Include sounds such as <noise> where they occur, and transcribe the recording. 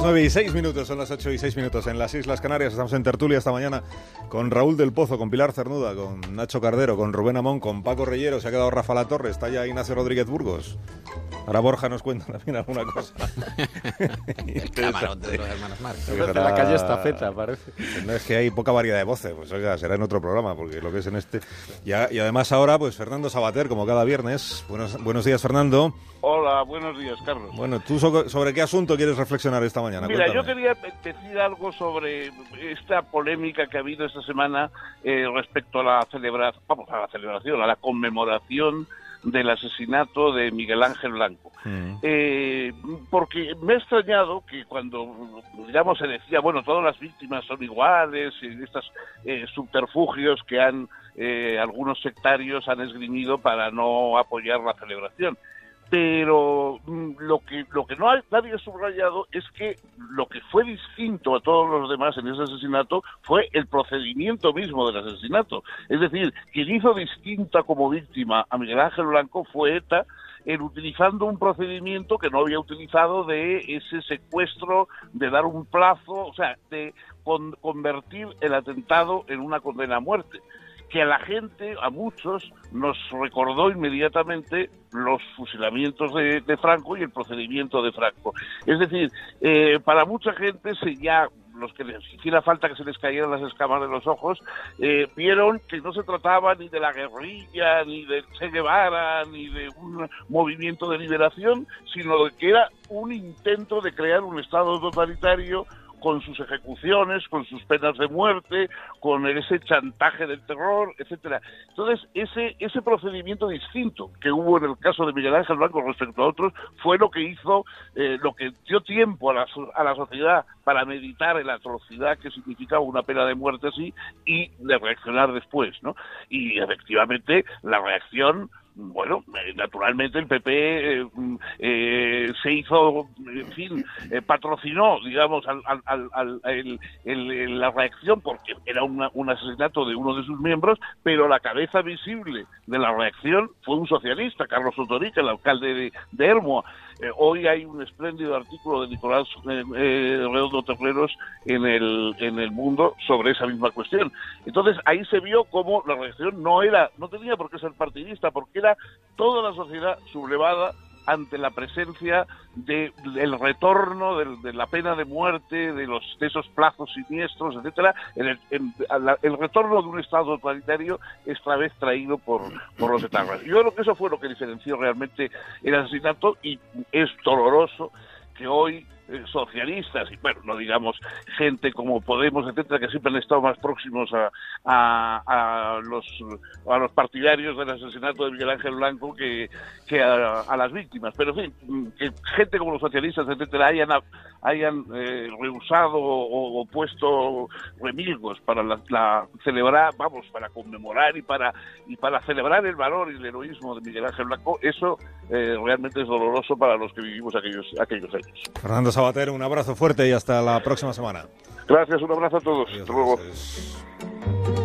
las 9 y 6 minutos, son las 8 y 6 minutos en las Islas Canarias. Estamos en tertulia esta mañana con Raúl del Pozo, con Pilar Cernuda, con Nacho Cardero, con Rubén Amón, con Paco Reyero. Se ha quedado Rafa La Torre, está ya Ignacio Rodríguez Burgos. Ahora Borja nos cuenta también alguna cosa. <laughs> El camarón de los hermanos Marx. De la calle Estafeta, parece. No es que hay poca variedad de voces, pues oiga, será en otro programa, porque lo que es en este. Y, a- y además ahora, pues Fernando Sabater, como cada viernes. Buenos, buenos días, Fernando. Hola, buenos días, Carlos. Bueno, ¿tú so- sobre qué asunto quieres reflexionar esta mañana? Mira, yo Cuéntame. quería decir algo sobre esta polémica que ha habido esta semana eh, respecto a la celebración, vamos, a la celebración, a la conmemoración del asesinato de Miguel Ángel Blanco. Mm. Eh, porque me ha extrañado que cuando, digamos, se decía, bueno, todas las víctimas son iguales, y estos eh, subterfugios que han eh, algunos sectarios han esgrimido para no apoyar la celebración. Pero mm, lo que lo que no hay, nadie ha subrayado es que lo que fue distinto a todos los demás en ese asesinato fue el procedimiento mismo del asesinato. Es decir, quien hizo distinta como víctima a Miguel Ángel Blanco fue ETA, en utilizando un procedimiento que no había utilizado de ese secuestro, de dar un plazo, o sea, de con- convertir el atentado en una condena a muerte que a la gente, a muchos, nos recordó inmediatamente los fusilamientos de, de Franco y el procedimiento de Franco. Es decir, eh, para mucha gente se ya los que les hiciera falta que se les cayeran las escamas de los ojos, eh, vieron que no se trataba ni de la guerrilla, ni de Che Guevara, ni de un movimiento de liberación, sino de que era un intento de crear un Estado totalitario con sus ejecuciones, con sus penas de muerte, con ese chantaje del terror, etcétera. Entonces, ese ese procedimiento distinto que hubo en el caso de Miguel Ángel Blanco respecto a otros fue lo que hizo, eh, lo que dio tiempo a la, a la sociedad para meditar en la atrocidad que significaba una pena de muerte así y de reaccionar después, ¿no? Y efectivamente la reacción bueno, eh, naturalmente el PP eh, mm, eh, se hizo, en fin, eh, patrocinó, digamos, al, al- al- la reacción porque era una- un asesinato de uno de sus miembros, pero la cabeza visible de la reacción fue un socialista, Carlos Otorica, el alcalde de, de Hermoa. Eh, hoy hay un espléndido artículo de Nicolás eh, eh, Redondo Terreros en el, en el mundo sobre esa misma cuestión. Entonces ahí se vio cómo la reacción no era, no tenía por qué ser partidista, porque era toda la sociedad sublevada ante la presencia de- del retorno del- de, la pena de muerte, de los de esos plazos siniestros, etcétera, el, la- el retorno de un Estado totalitario esta vez traído por, por los etarras. Yo creo que eso fue lo que diferenció realmente el asesinato y es doloroso que hoy socialistas y bueno no digamos gente como Podemos etcétera que siempre han estado más próximos a, a, a los a los partidarios del asesinato de Miguel Ángel Blanco que, que a, a las víctimas. Pero en fin que gente como los socialistas etcétera hayan hayan eh, rehusado o, o puesto remilgos para la, la celebrar vamos para conmemorar y para y para celebrar el valor y el heroísmo de Miguel Ángel Blanco eso eh, realmente es doloroso para los que vivimos aquellos aquellos años Fernando Sabater, un abrazo fuerte y hasta la próxima semana. Gracias, un abrazo a todos. Adiós, Hasta luego.